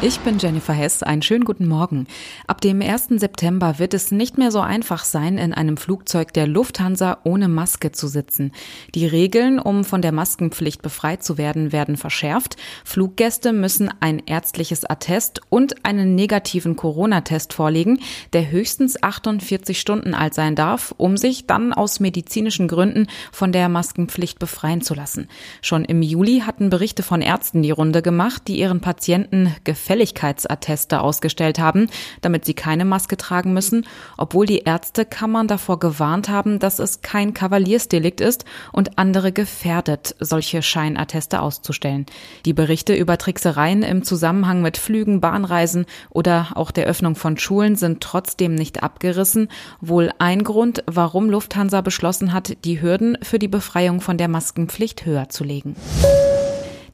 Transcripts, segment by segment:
Ich bin Jennifer Hess. Einen schönen guten Morgen. Ab dem 1. September wird es nicht mehr so einfach sein, in einem Flugzeug der Lufthansa ohne Maske zu sitzen. Die Regeln, um von der Maskenpflicht befreit zu werden, werden verschärft. Fluggäste müssen ein ärztliches Attest und einen negativen Corona-Test vorlegen, der höchstens 48 Stunden alt sein darf, um sich dann aus medizinischen Gründen von der Maskenpflicht befreien zu lassen. Schon im Juli hatten Berichte von Ärzten die Runde gemacht, die ihren Patienten Gefälligkeitsatteste ausgestellt haben, damit sie keine Maske tragen müssen, obwohl die Ärztekammern davor gewarnt haben, dass es kein Kavaliersdelikt ist und andere gefährdet, solche Scheinatteste auszustellen. Die Berichte über Tricksereien im Zusammenhang mit Flügen, Bahnreisen oder auch der Öffnung von Schulen sind trotzdem nicht abgerissen. Wohl ein Grund, warum Lufthansa beschlossen hat, die Hürden für die Befreiung von der Maskenpflicht höher zu legen.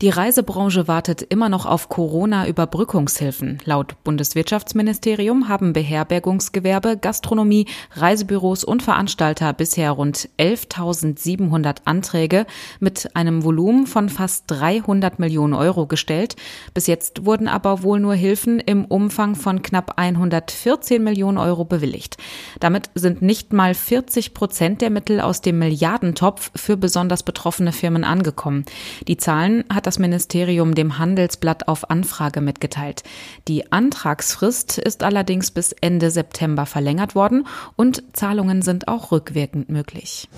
Die Reisebranche wartet immer noch auf Corona-Überbrückungshilfen. Laut Bundeswirtschaftsministerium haben Beherbergungsgewerbe, Gastronomie, Reisebüros und Veranstalter bisher rund 11.700 Anträge mit einem Volumen von fast 300 Millionen Euro gestellt. Bis jetzt wurden aber wohl nur Hilfen im Umfang von knapp 114 Millionen Euro bewilligt. Damit sind nicht mal 40 Prozent der Mittel aus dem Milliardentopf für besonders betroffene Firmen angekommen. Die Zahlen hat das Ministerium dem Handelsblatt auf Anfrage mitgeteilt. Die Antragsfrist ist allerdings bis Ende September verlängert worden und Zahlungen sind auch rückwirkend möglich.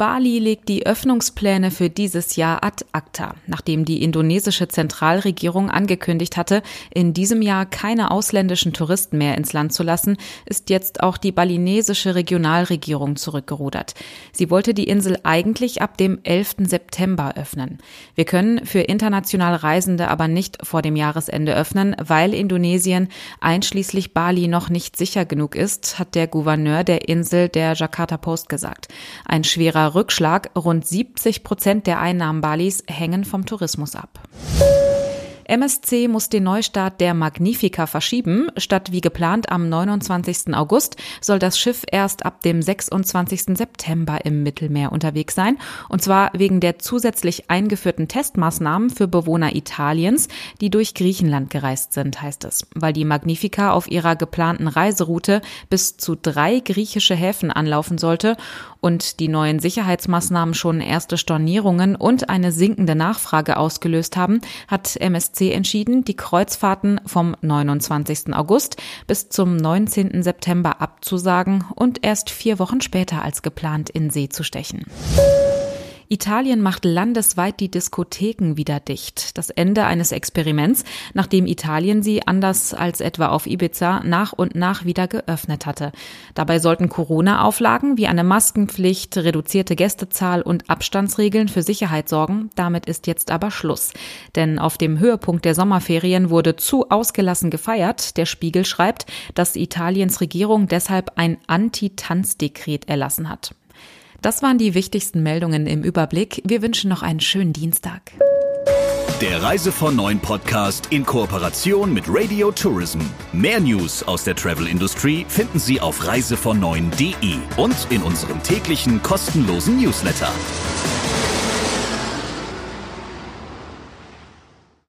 Bali legt die Öffnungspläne für dieses Jahr ad acta, nachdem die indonesische Zentralregierung angekündigt hatte, in diesem Jahr keine ausländischen Touristen mehr ins Land zu lassen, ist jetzt auch die balinesische Regionalregierung zurückgerudert. Sie wollte die Insel eigentlich ab dem 11. September öffnen. Wir können für international Reisende aber nicht vor dem Jahresende öffnen, weil Indonesien einschließlich Bali noch nicht sicher genug ist, hat der Gouverneur der Insel der Jakarta Post gesagt. Ein schwerer Rückschlag. Rund 70 Prozent der Einnahmen Balis hängen vom Tourismus ab. MSC muss den Neustart der Magnifica verschieben. Statt wie geplant am 29. August soll das Schiff erst ab dem 26. September im Mittelmeer unterwegs sein. Und zwar wegen der zusätzlich eingeführten Testmaßnahmen für Bewohner Italiens, die durch Griechenland gereist sind, heißt es. Weil die Magnifica auf ihrer geplanten Reiseroute bis zu drei griechische Häfen anlaufen sollte und die neuen Sicherheitsmaßnahmen schon erste Stornierungen und eine sinkende Nachfrage ausgelöst haben, hat MSC entschieden, die Kreuzfahrten vom 29. August bis zum 19. September abzusagen und erst vier Wochen später als geplant in See zu stechen. Italien macht landesweit die Diskotheken wieder dicht. Das Ende eines Experiments, nachdem Italien sie anders als etwa auf Ibiza nach und nach wieder geöffnet hatte. Dabei sollten Corona-Auflagen wie eine Maskenpflicht, reduzierte Gästezahl und Abstandsregeln für Sicherheit sorgen. Damit ist jetzt aber Schluss. Denn auf dem Höhepunkt der Sommerferien wurde zu ausgelassen gefeiert. Der Spiegel schreibt, dass Italiens Regierung deshalb ein Anti-Tanz-Dekret erlassen hat. Das waren die wichtigsten Meldungen im Überblick. Wir wünschen noch einen schönen Dienstag. Der Reise von Neuen Podcast in Kooperation mit Radio Tourism. Mehr News aus der Travel Industry finden Sie auf reisevon und in unserem täglichen kostenlosen Newsletter.